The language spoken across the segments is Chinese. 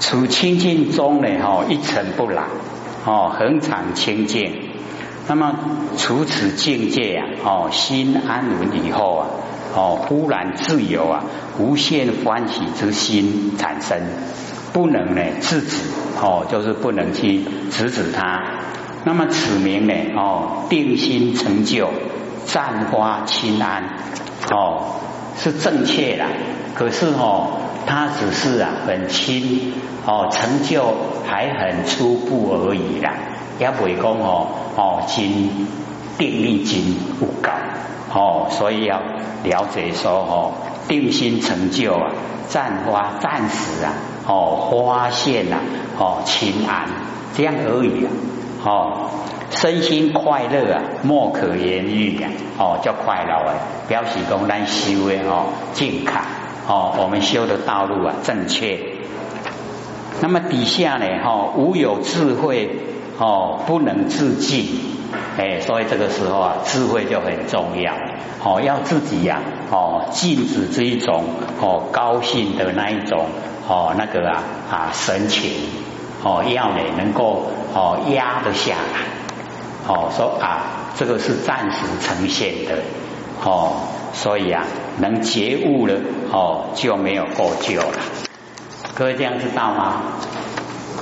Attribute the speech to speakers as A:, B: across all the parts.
A: 处清净中呢，哦，一尘不染，哦，恒常清净。那么除此境界啊，哦，心安稳以后啊，哦，忽然自由啊，无限欢喜之心产生，不能呢制止，哦，就是不能去制止它。那么此名呢，哦，定心成就，绽花清安，哦，是正确的。可是哦，他只是啊很轻，哦，成就还很初步而已啦。也未讲哦哦，真定力真不高哦，所以要了解说哦，定心成就啊，暂花暂时啊哦，发现呐哦，清安这样而已啊哦，身心快乐啊，莫可言喻啊哦，叫快乐啊，表示讲咱修的哦健康哦，我们修的道路啊正确。那么底下呢哈，无有智慧。哦，不能自尽，哎，所以这个时候啊，智慧就很重要。哦，要自己呀，哦，禁止这一种哦高兴的那一种哦那个啊啊神情，哦要呢能够哦压得下来。哦，说啊，这个是暂时呈现的。哦，所以啊，能觉悟了，哦就没有过救了。各位这样知道吗？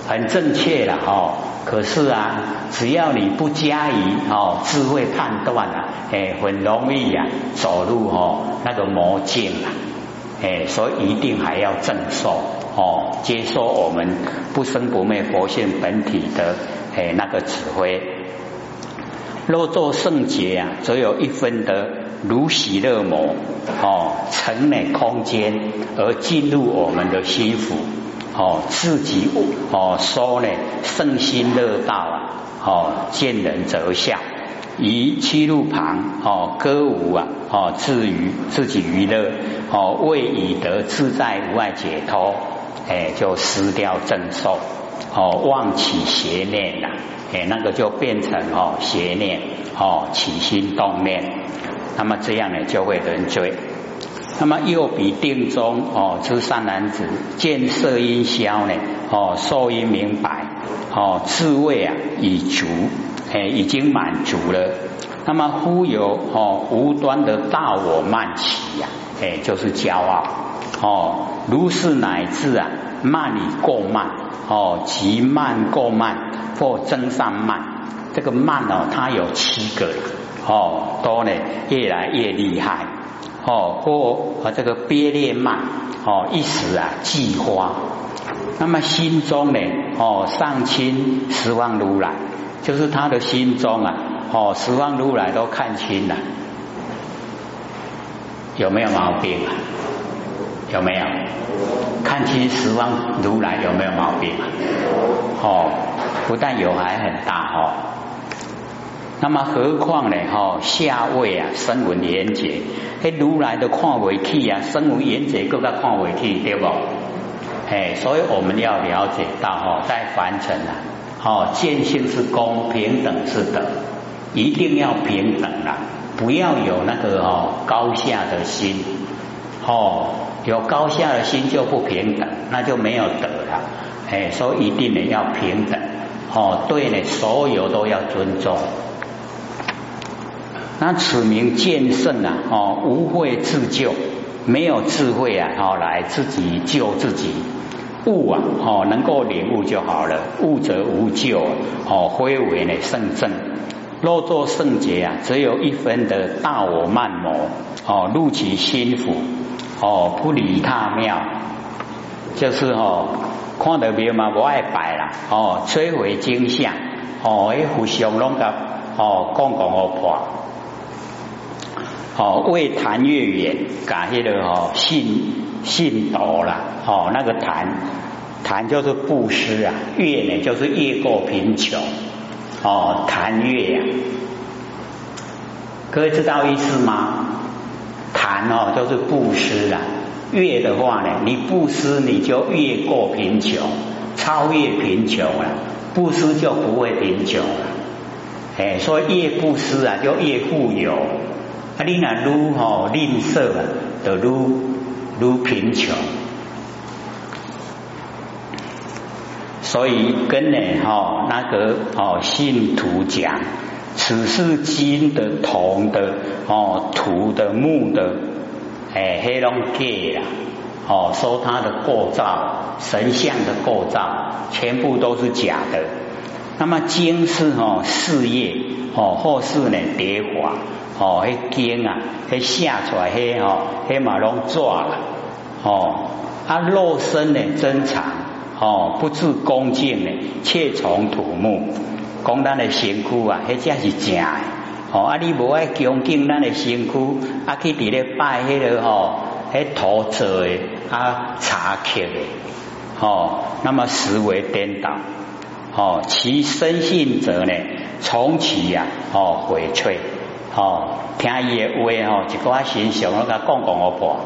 A: 很正确了，哦。可是啊，只要你不加以哦智慧判断啊，哎，很容易呀走入哦那个魔境啊，哎，所以一定还要正受哦，接受我们不生不灭佛性本体的哎那个指挥。若作圣洁啊，则有一分的如喜乐魔哦，成美空间而进入我们的心腹。哦，自己哦说呢，圣心乐道啊，哦见人则笑，于七路旁哦歌舞啊，哦自娱自己娱乐，哦为以得自在无碍解脱，哎就失掉正受，哦忘起邪念呐，哎那个就变成哦邪念，哦起心动念，那么这样呢就会人追。那么又比定中哦，之善男子见色音消呢哦，受音明白哦，自谓啊已足，哎已经满足了。那么忽有哦无端的大我慢起呀，哎就是骄傲哦，如是乃至啊慢以过慢哦，极慢过慢或增上慢，这个慢哦，它有七个哦，多呢越来越厉害。哦，或和这个憋裂慢哦，一时啊即花。那么心中呢哦，上清十方如来，就是他的心中啊哦，十方如来都看清了，有没有毛病啊？有没有？看清十方如来有没有毛病啊？哦，不但有，还很大哦。那么何况呢？哈，下位啊，声闻缘觉，嘿，如来的看为起啊，声闻缘觉更加看为起，对不？哎，所以我们要了解到哈，在凡尘啊，哦，见性是公平等是等，一定要平等啊，不要有那个哦高下的心，哦，有高下的心就不平等，那就没有德哎，所以一定呢要平等，哦，对呢，所有都要尊重。那此名见圣啊，哦，无慧自救，没有智慧啊，哦，来自己救自己，悟啊，哦，能够领悟就好了，悟则无救，哦，非为呢圣正。若作圣洁啊，只有一分的大我慢魔，哦，入其心腹，哦，不理他妙，就是哦，看到庙嘛我爱摆啦，哦，摧毁景象，哦，一互相拢个，哦，讲讲我破。哦，为谈越远，感谢了哦，信信道啦，哦，那个谈谈就是布施啊，越呢就是越过贫穷，哦，谈越呀，各位知道意思吗？谈哦就是布施啊，越的话呢，你布施你就越过贫穷，超越贫穷了，布施就不会贫穷了，哎，所以越布施啊，就越富有。啊，你那如吼吝啬啊，就如如贫穷。所以跟呢哈那个哦信徒讲，此是金的、铜的、哦土的、木的，哎黑龙界啦，哦说他的构造、神像的构造，全部都是假的。那么金是哦事业哦或是呢蝶花哦迄金啊迄下出来迄哦迄马龙抓了哦啊肉身呢珍藏哦不自恭敬呢切从土木讲咱的身躯啊迄才是假的哦啊你无爱恭敬咱的身躯啊去伫咧拜迄个吼迄土做的啊茶客的哦那么实为颠倒。哦，其生信者呢，从其呀，哦，回吹，哦，听伊的话哦，一个形象，我甲讲讲我婆，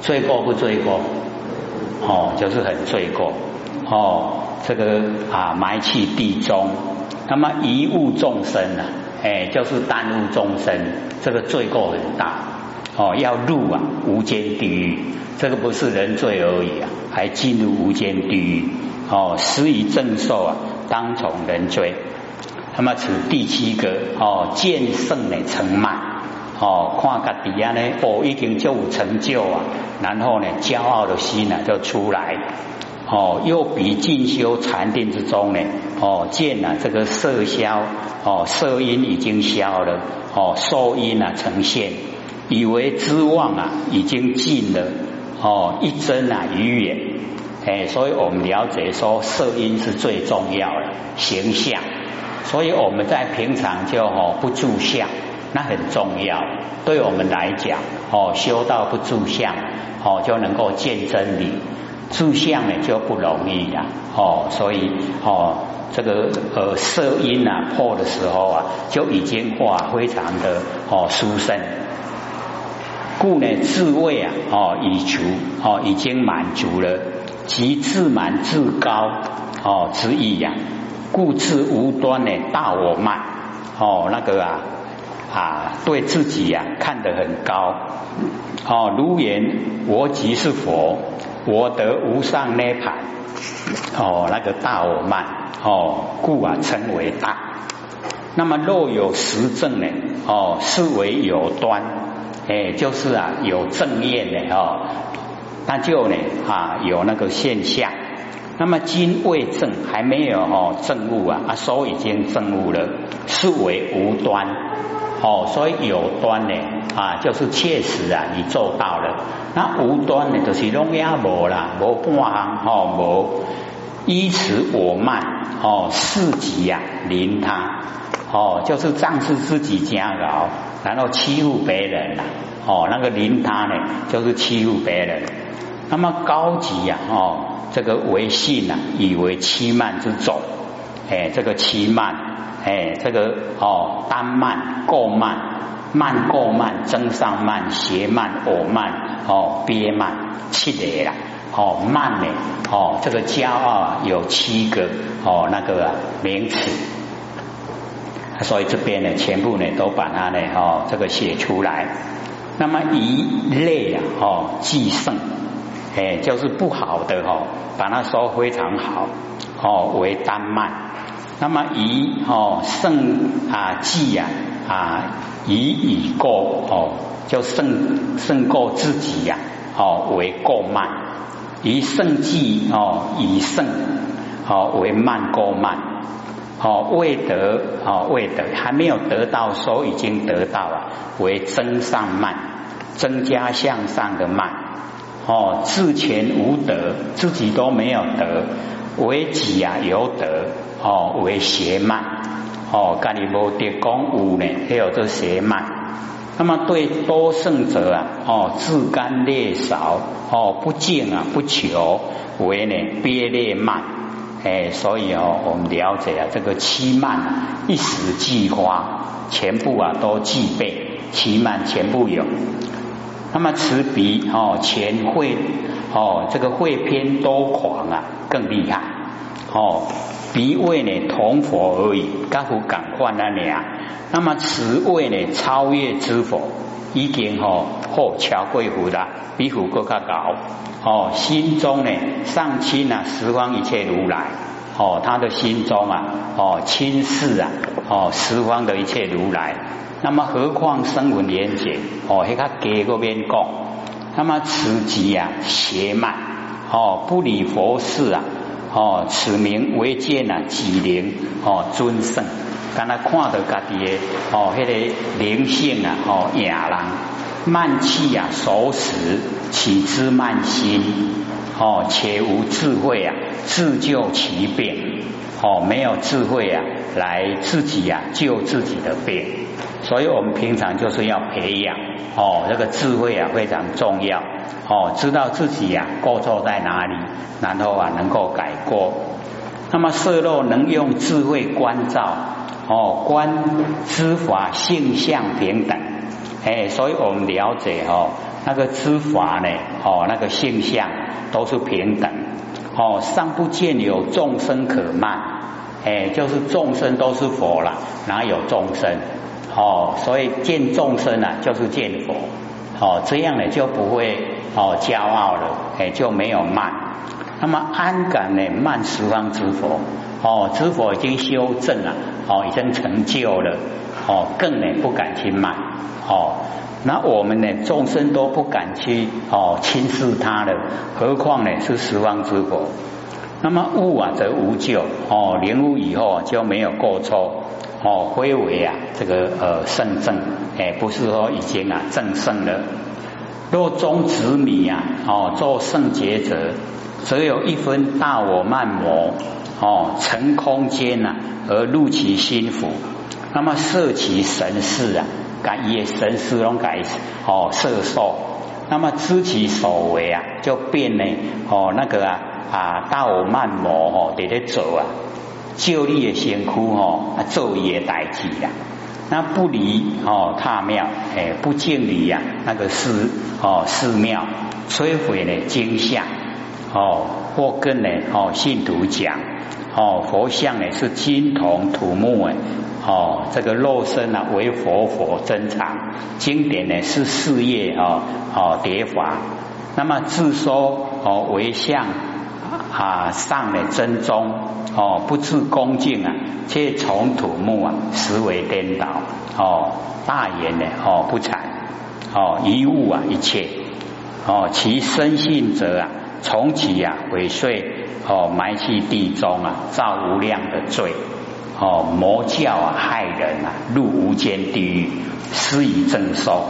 A: 罪过不罪过？哦，就是很罪过，哦，这个啊，埋弃地中，那么贻误众生啊，哎，就是耽误众生，这个罪过很大，哦，要入啊无间地狱，这个不是人罪而已啊，还进入无间地狱。哦，施于正受啊，当从人罪。那么此第七个哦，见圣的成满哦，看个底下呢，哦，已经就有成就啊，然后呢，骄傲的心呢就出来哦，又比进修禅定之中呢哦，见了这个色消哦，色音已经消了哦，受音啊呈现，以为之望啊已经尽了哦，一真啊于远。哎，所以我们了解说色音是最重要的形象，所以我们在平常就哦不住相，那很重要。对我们来讲，哦修道不住相，哦就能够见真理。住相呢就不容易呀，哦所以哦这个呃色音啊破的时候啊，就已经哇非常的哦殊胜。故呢自慰啊哦已足哦已经满足了。其自满自高哦之意呀，故自无端的大我慢哦那个啊啊对自己呀看得很高哦如言我即是佛，我得无上涅盘。哦那个大我慢哦故啊称为大。那么若有实证呢？哦是为有端。哎就是啊有正业的哦。那就呢啊有那个现象，那么今未证还没有哦证悟啊啊所已经证悟了，是为无端。哦，所以有端呢啊就是确实啊你做到了，那无端呢就是拢也无啦，无半行哦无依此我慢哦四级呀临他哦就是仗势自己家劳，然后欺负别人啦哦那个临他呢就是欺负别人。那么高级呀，哦，这个为信啊，以为欺慢之种，哎，这个欺慢，哎，这个哦，单慢、过慢、慢过慢、增上慢、邪慢、我慢、哦，憋慢，七类啦，哦，慢呢，哦，这个骄傲啊，有七个哦，那个名词，所以这边呢，全部呢都把它呢，哦，这个写出来。那么一类啊，哦，既胜。哎，就是不好的哦，把它说非常好哦，为丹慢。那么以哦胜啊计呀啊以以过哦，就胜胜过自己呀哦为过慢。以胜计哦以胜哦为慢过慢。哦未得哦未得还没有得到，所已经得到了，为增上慢，增加向上的慢。哦，自前无德，自己都没有德，为己啊有德，哦为邪慢，哦干你无德讲有呢，还有这邪慢。那么对多胜者啊，哦自甘劣少，哦不敬啊不求，为呢憋劣慢。哎，所以哦，我们了解啊，这个七慢一时即花，全部啊都具备，七慢全部有。那么此比哦前会哦这个会偏多狂啊更厉害哦比位呢同佛而已，刚好感换那俩。那么此位呢超越之佛已经吼后桥贵福啦，比福更加高哦。心中呢上清啊十方一切如来哦，他的心中啊哦轻视啊哦十方的一切如来。那么何况声闻缘觉哦，迄个给嗰边讲，那么此即啊邪慢哦，不理佛事啊哦，此名为见啊己灵哦尊圣，刚才看到家己的哦，迄个灵性啊哦哑人慢气啊熟识，起之慢心哦，且无智慧啊自救其病哦，没有智慧啊来自己啊救自己的病。所以我们平常就是要培养哦，这个智慧啊非常重要哦，知道自己呀过错在哪里，然后啊能够改过。那么色漏能用智慧关照哦，观知法性相平等，哎，所以我们了解哦，那个知法呢哦，那个性相都是平等哦，尚不见有众生可慢，哎，就是众生都是佛了，哪有众生？哦，所以见众生啊，就是见佛。哦，这样呢就不会哦骄傲了，哎就没有慢。那么安感呢慢十方之佛，哦知佛已经修正了，哦已经成就了，哦更呢不敢去慢。哦，那我们呢众生都不敢去哦轻视他了，何况呢是十方之佛？那么悟啊则无咎，哦领悟以后就没有过错。哦，归为啊，这个呃圣正，哎，不是说已经啊正圣了。若中执迷啊，哦，做圣洁者，则有一分大我慢魔，哦，成空间呐，而入其心腹，那么摄其神识啊，改也神识拢改哦摄受，那么知其所为啊，就变呢，哦那个啊啊大我慢魔哦得得走啊。就你的先哭哦，昼夜代替呀，那不离哦踏庙，哎不敬礼呀，那个寺哦寺庙摧毁了经像哦，或跟呢哦信徒讲哦佛像呢是金铜土木哎哦这个肉身啊为佛佛珍藏，经典呢是事业哦哦叠法，那么自说哦为相。啊，上的真宗哦，不自恭敬啊，却从土木啊，实为颠倒哦，大言呢哦不惭哦，一物啊一切哦，其生性者啊，从其啊尾碎哦，埋去地中啊，造无量的罪哦，魔教啊害人啊，入无间地狱，施以正受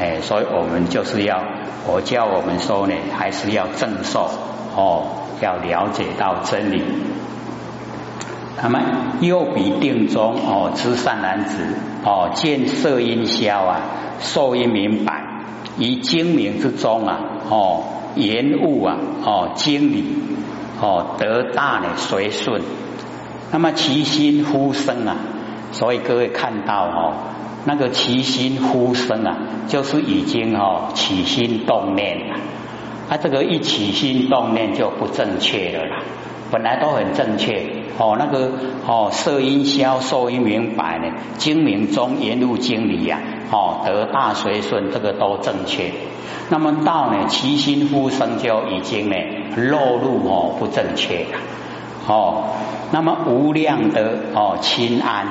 A: 哎，所以我们就是要我教我们说呢，还是要正受哦。要了解到真理，那么右比定中哦，知善男子哦，见色音消啊，受音明白，于精明之中啊哦，言悟啊哦，经理哦，得大呢随顺，那么其心呼声啊，所以各位看到哦，那个其心呼声啊，就是已经哦起心动念了。他这个一起心动念就不正确了啦，本来都很正确哦，那个哦色音消受音明白呢，精明中言入经理呀，哦得大随顺这个都正确，那么道呢其心呼声就已经呢落入哦不正确了哦，那么无量的哦清安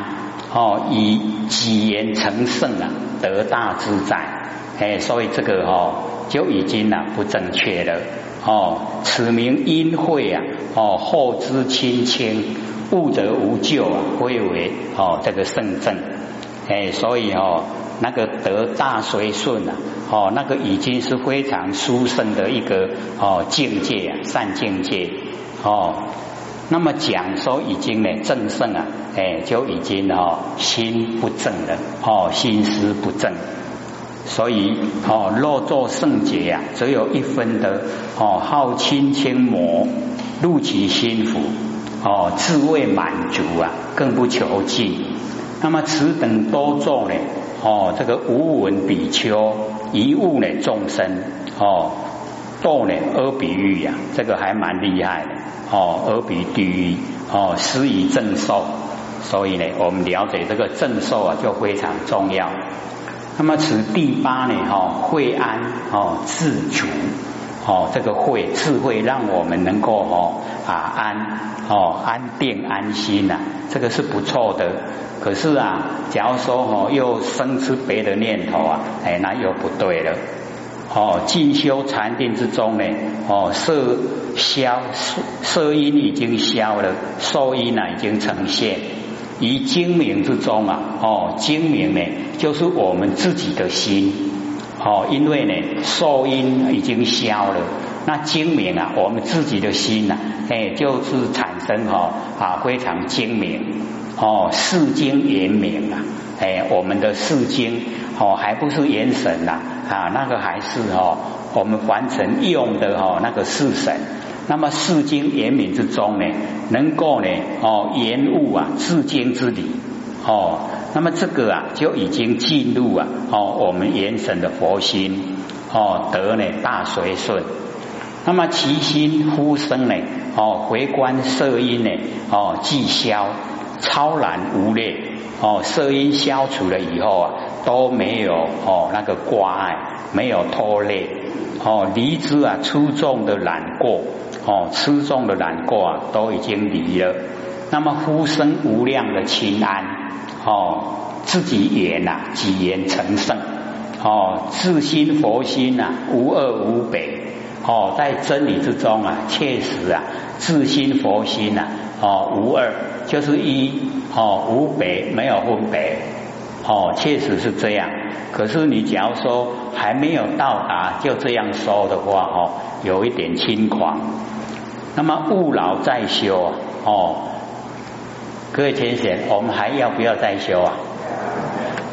A: 哦以己言成圣啊得大自在。哎，所以这个哦。就已经呢不正确了。哦，此名因会啊哦后知亲清悟则无咎啊归为哦这个圣正。哎，所以哦那个得大随顺啊哦那个已经是非常殊胜的一个哦境界啊善境界。哦，那么讲说已经呢正圣啊哎就已经哦心不正了哦心思不正。所以哦，若作圣洁呀，则有一分的哦，好亲亲魔入其心腹哦，自谓满足啊，更不求进。那么此等多作呢哦，这个无闻比丘一物呢众生哦，多呢阿比喻呀，这个还蛮厉害的哦，阿比地狱哦，施以正受。所以呢，我们了解这个正受啊，就非常重要。那么此第八呢，哈，慧安哦，自主哦，这个慧智慧让我们能够哦啊安哦安定安心呐，这个是不错的。可是啊，假如说哦又生出别的念头啊，哎，那又不对了。哦，进修禅定之中呢，哦色消色色音已经消了，受音呢已经呈现。于精明之中啊，哦精明呢就是我们自己的心。哦，因为呢受音已经消了，那精明啊，我们自己的心呐，哎就是产生哈啊非常精明。哦，视精眼明啊，哎我们的视精哦还不是元神呐。啊，那个还是哦，我们凡尘用的哦，那个四神。那么世经言明之中呢，能够呢哦言悟啊世经之理哦，那么这个啊就已经进入啊哦我们元神的佛心哦得呢大随顺。那么其心呼声呢哦回观色音呢哦即消超然无劣哦色音消除了以后啊。都没有哦，那个挂碍没有拖累哦，离之啊，出众的难过哦，粗重的难过啊，都已经离了。那么呼声无量的清安哦，自己言呐，己言成圣哦，自心佛心呐，无二无北哦，在真理之中啊，确实啊，自心佛心呐哦，无二就是一哦，无北没有分北。哦，确实是这样。可是你假如说还没有到达，就这样说的话，哦，有一点轻狂。那么勿老再修啊，哦，各位先生，我们还要不要再修啊？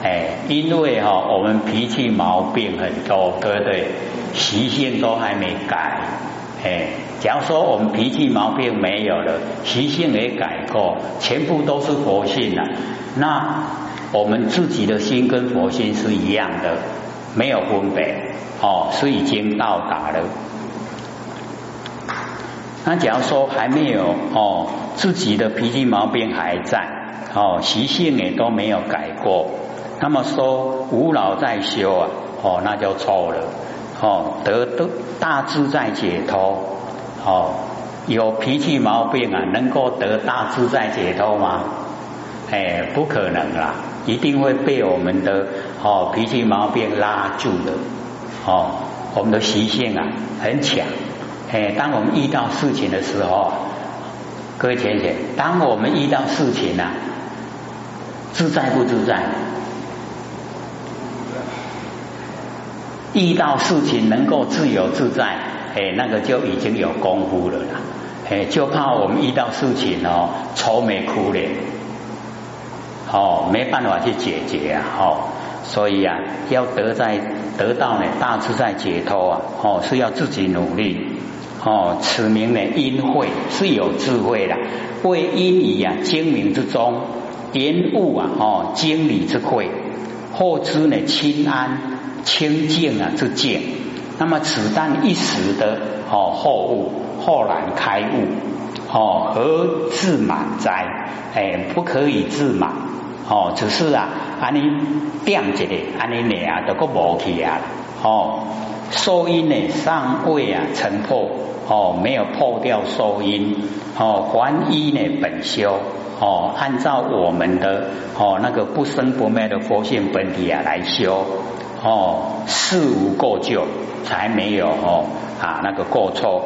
A: 哎，因为哈，我们脾气毛病很多，对不对？习性都还没改。哎，假如说我们脾气毛病没有了，习性也改过，全部都是佛性了，那。我们自己的心跟佛心是一样的，没有分别哦，是已经到达了。那假如说还没有哦，自己的脾气毛病还在哦，习性也都没有改过，那么说无老在修啊，哦，那就错了哦，得得大自在解脱哦，有脾气毛病啊，能够得大自在解脱吗？哎，不可能啦。一定会被我们的哦脾气毛病拉住的哦，我们的习性啊很强哎，当我们遇到事情的时候，各位浅浅，当我们遇到事情呢，自在不自在？遇到事情能够自由自在，哎，那个就已经有功夫了啦，哎，就怕我们遇到事情哦愁眉苦脸。哦，没办法去解决啊！哦，所以啊，要得在得到呢大自在解脱啊！哦，是要自己努力哦。此名呢因慧是有智慧的，为因以啊精明之中言悟啊哦经理之慧，后知呢清安清净啊之见。那么此但一时的哦后悟，后然开悟哦，何自满哉？哎，不可以自满。哦，只是啊，安尼点一个，安尼呢啊，都个无去啊。哦，收音呢尚未啊成破，哦，没有破掉收音。哦，还一呢本修。哦，按照我们的哦那个不生不灭的佛性本体啊来修。哦，事无过旧，才没有哦啊那个过错。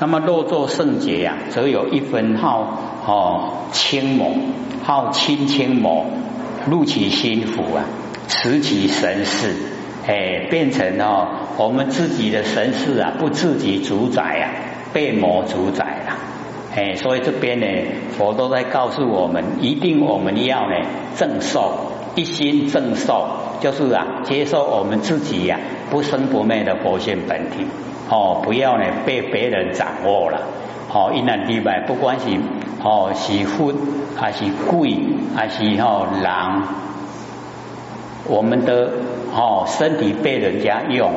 A: 那么若作圣洁呀，则有一分好哦轻猛。好清清魔入其心腹啊，持其神事，哎，变成哦我们自己的神事啊，不自己主宰啊，被魔主宰了，哎，所以这边呢，佛都在告诉我们，一定我们要呢正受，一心正受，就是啊，接受我们自己呀不生不灭的佛性本体，哦，不要呢被别人掌握了。哦，一难例外，不管是哦是富还是贵还是哦狼，我们的哦身体被人家用，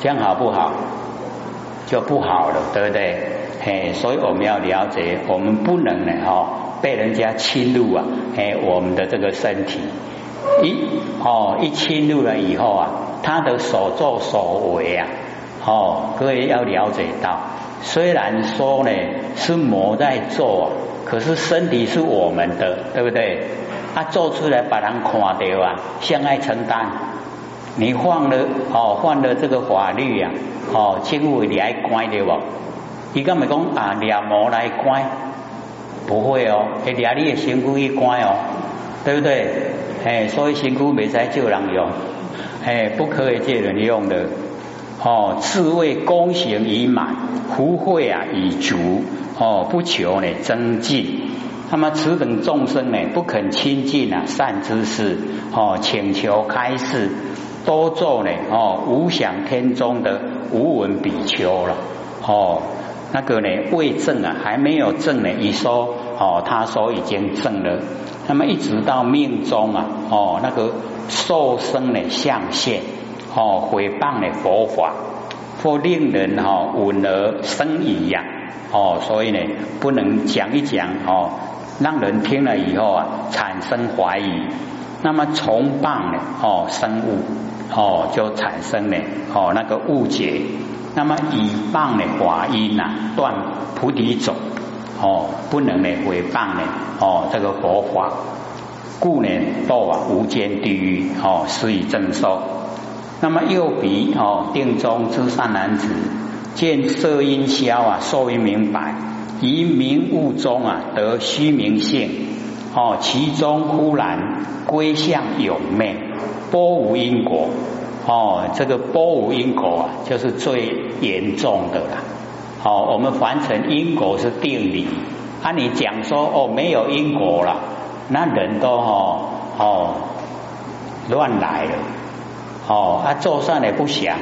A: 这样好不好？就不好了，对不对？嘿，所以我们要了解，我们不能呢哦被人家侵入啊，哎，我们的这个身体，一哦一侵入了以后啊，他的所作所为啊，哦，各位要了解到，虽然说呢是魔在做，可是身体是我们的，对不对？他做出来把人看到啊，相爱承担。你犯了哦，犯了这个法律呀，哦，政府你还关的不？伊敢咪讲啊，掠魔来关？不会哦，会掠你的身躯去关哦，对不对？哎，所以身躯没使借人用，哎，不可以借人用的。哦，自谓功行已满，福慧啊已足，哦，不求呢增进。那么此等众生呢，不肯亲近啊善知识，哦，请求开示，多做呢哦无想天中的无闻比丘了，哦，那个呢未证啊，还没有证呢，一说哦，他说已经证了。那么一直到命中啊，哦，那个受生的象现，哦，毁谤的佛法，或令人哈闻而生疑呀，哦，所以呢，不能讲一讲哦。让人听了以后啊，产生怀疑，那么崇拜呢？哦，生物哦，就产生了哦那个误解。那么以谤呢华音呐，断菩提种哦，不能呢毁谤呢哦这个佛法，故呢堕啊无间地狱哦，施以正受。那么又比哦定中之善男子，见色音消啊，受于明白。以明物中啊得虚名性哦，其中忽然归向有昧，波无因果哦，这个波无因果啊，就是最严重的了。哦，我们凡尘因果是定理，啊，你讲说哦没有因果了，那人都哦哦乱来了哦，啊做善也不想，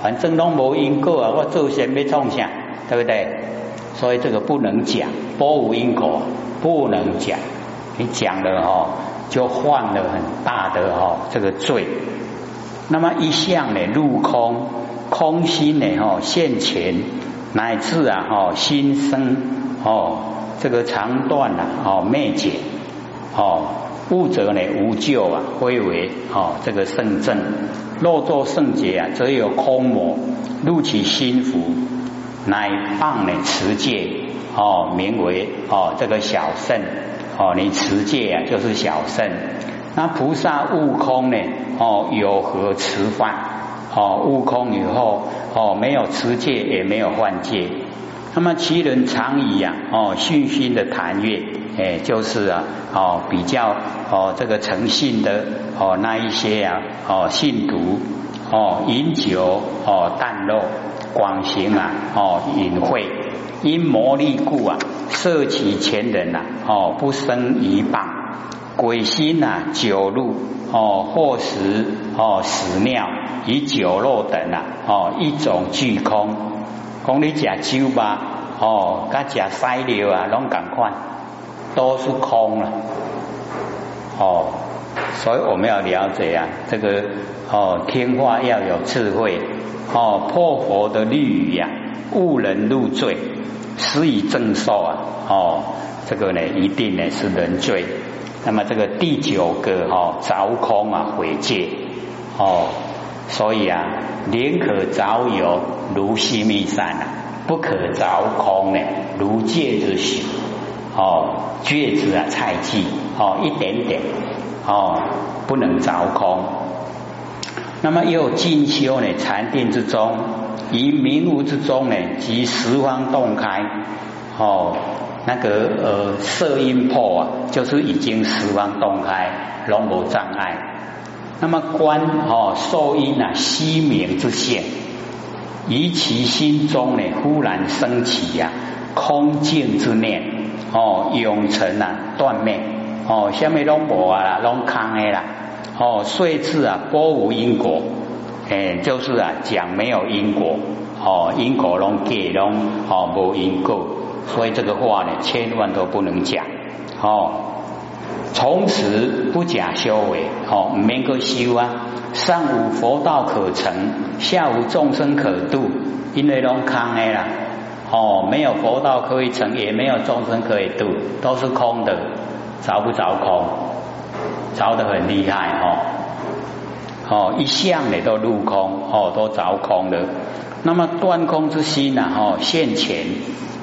A: 反正都无因果啊，我做善没创啥，对不对？所以这个不能讲，波无因果不能讲，你讲了哦，就犯了很大的哦这个罪。那么一向呢入空，空心呢哦现前，乃至啊哦心生哦这个长断了哦灭解哦物者呢无救啊归为哦这个圣正，若作圣洁啊，则有空魔入其心腹。乃放呢持戒哦，名为哦这个小圣哦，你持戒啊就是小圣。那菩萨悟空呢哦，有何持犯哦？悟空以后哦，没有持戒，也没有犯戒。那么其人常以啊哦，信心的谈悦，哎，就是啊哦比较哦这个诚信的哦那一些啊哦信徒哦饮酒哦淡肉。广行啊，哦，隐晦因魔力故啊，摄其前人呐，哦，不生一谤。鬼心呐，酒入哦，或食哦，屎尿以酒肉等啊，哦，一种俱空。讲你食酒吧，哦，甲食屎尿啊，拢赶快都是空了。哦，所以我们要了解啊，这个哦，听话要有智慧。哦，破佛的律语呀，误人入罪，施以正受啊！哦，这个呢，一定呢是人罪。那么这个第九个哈，凿空啊，毁戒哦，所以啊，宁可凿有如西密山啊，不可凿空呢，如戒之许哦，戒子啊，菜稷哦，一点点哦，不能凿空。那么又进修呢？禅定之中，于明悟之中呢，即十方洞开哦，那个呃色音破啊，就是已经十方洞开，龙无障碍。那么观哦受音啊息明之现，以其心中呢忽然升起呀空静之念哦永成啊断灭哦，下面拢无啊啦，拢空的啦。哦，岁次啊，波无因果，哎，就是啊，讲没有因果，哦，因果拢给拢，哦，无因果，所以这个话呢，千万都不能讲，哦，从此不假修为，哦，唔免个修啊，上无佛道可成，下无众生可度，因为拢空的啦，哦，没有佛道可以成，也没有众生可以度，都是空的，着不着空？着得很厉害哦，哦，一向呢都入空哦，都着空了。那么断空之心啊，哦，现前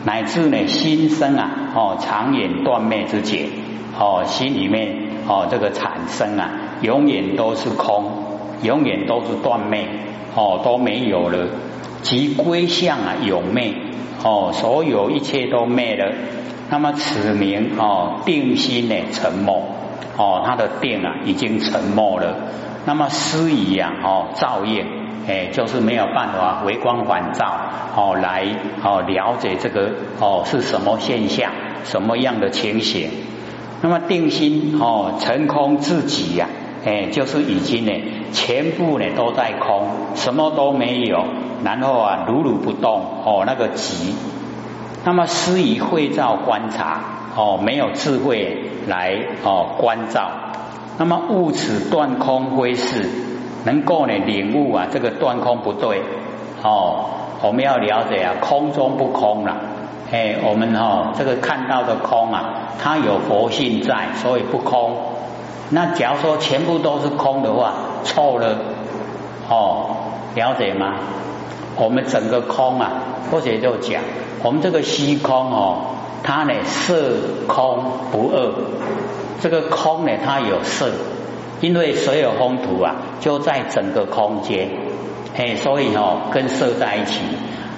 A: 乃至呢心生啊，哦，长远断灭之解，哦，心里面哦这个产生啊，永远都是空，永远都是断灭，哦，都没有了，即归向啊永灭，哦，所有一切都灭了。那么此名哦定心呢沉默，哦，他的定啊已经沉默了。那么思疑呀，哦，照业。哎，就是没有办法回光返照哦，来哦了解这个哦是什么现象，什么样的情形。那么定心哦成空自己呀，哎，就是已经呢全部呢都在空，什么都没有，然后啊如如不动哦那个极。那么施以慧照观察哦，没有智慧来哦观照，那么悟此断空归是。能够呢领悟啊，这个断空不对哦，我们要了解啊，空中不空了，哎，我们哈这个看到的空啊，它有佛性在，所以不空。那假如说全部都是空的话，错了哦，了解吗？我们整个空啊，或者就讲，我们这个虚空哦，它呢色空不二，这个空呢它有色。因为所有风土啊，就在整个空间，哎，所以哦，跟色在一起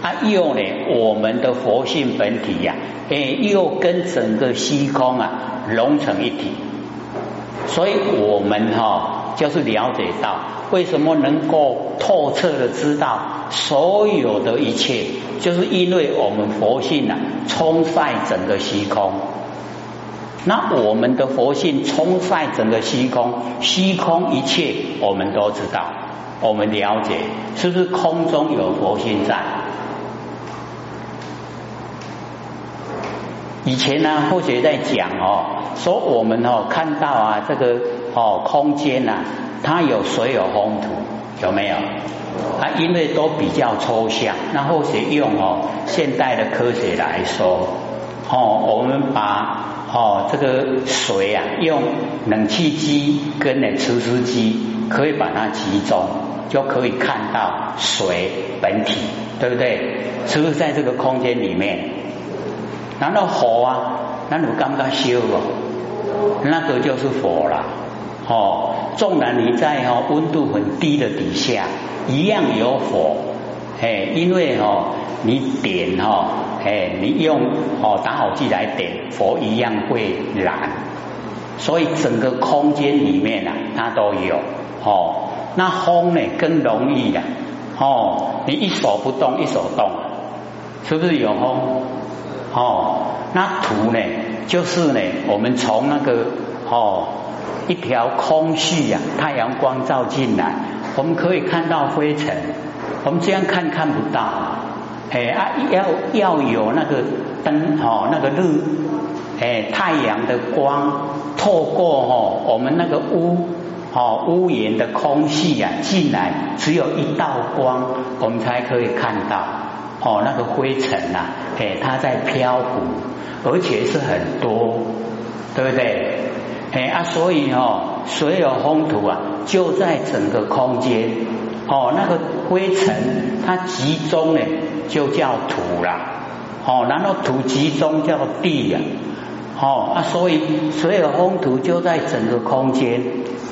A: 啊，又呢，我们的佛性本体呀，哎，又跟整个虚空啊融成一体，所以我们哈就是了解到，为什么能够透彻的知道所有的一切，就是因为我们佛性啊充塞整个虚空。那我们的佛性充塞整个虚空，虚空一切我们都知道，我们了解，是不是空中有佛性在？以前呢，或学在讲哦，说我们哦看到啊这个哦空间呐，它有水有风土，有没有？啊，因为都比较抽象，那或学用哦现代的科学来说，哦，我们把。哦，这个水啊，用冷气机跟那除湿机可以把它集中，就可以看到水本体，对不对？是不是在这个空间里面？难道火啊？那你刚刚修哦，那个就是火了。哦，纵然你在哦温度很低的底下，一样有火。哎，因为哦，你点哈，哎，你用哦打火机来点，火一样会燃，所以整个空间里面啊，它都有哦。那风呢更容易的哦，你一手不动，一手动，是不是有风？哦，那土呢，就是呢，我们从那个哦一条空隙呀，太阳光照进来，我们可以看到灰尘。我们这样看看不到，哎啊，要要有那个灯哦，那个日，哎，太阳的光透过哦，我们那个屋哦屋檐的空隙啊进来，只有一道光，我们才可以看到哦，那个灰尘呐，哎，它在漂浮，而且是很多，对不对？哎啊，所以哦，所有风土啊，就在整个空间。哦，那个灰尘它集中呢，就叫土了。哦，然后土集中叫地呀。哦，啊，所以所有风土就在整个空间，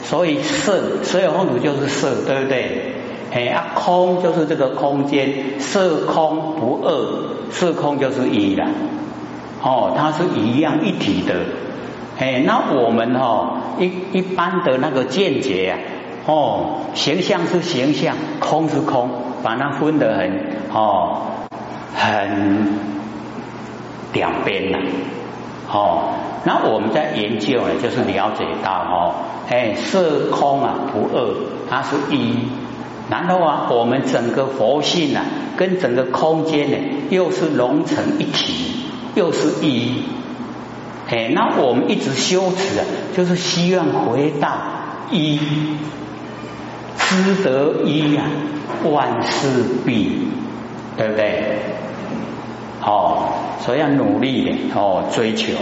A: 所以色，所有风土就是色，对不对？哎，啊，空就是这个空间，色空不二，色空就是一了。哦，它是一样一体的。哎，那我们哈一一般的那个见解呀。哦，形象是形象，空是空，把它分得很哦，很两边呐。哦，那我们在研究呢，就是了解到哦，哎，色空啊不二，它是一。然后啊，我们整个佛性啊，跟整个空间呢，又是融成一体，又是一。哎，那我们一直修持啊，就是希望回到一。知得一呀，万事毕，对不对？哦，所以要努力的哦，追求。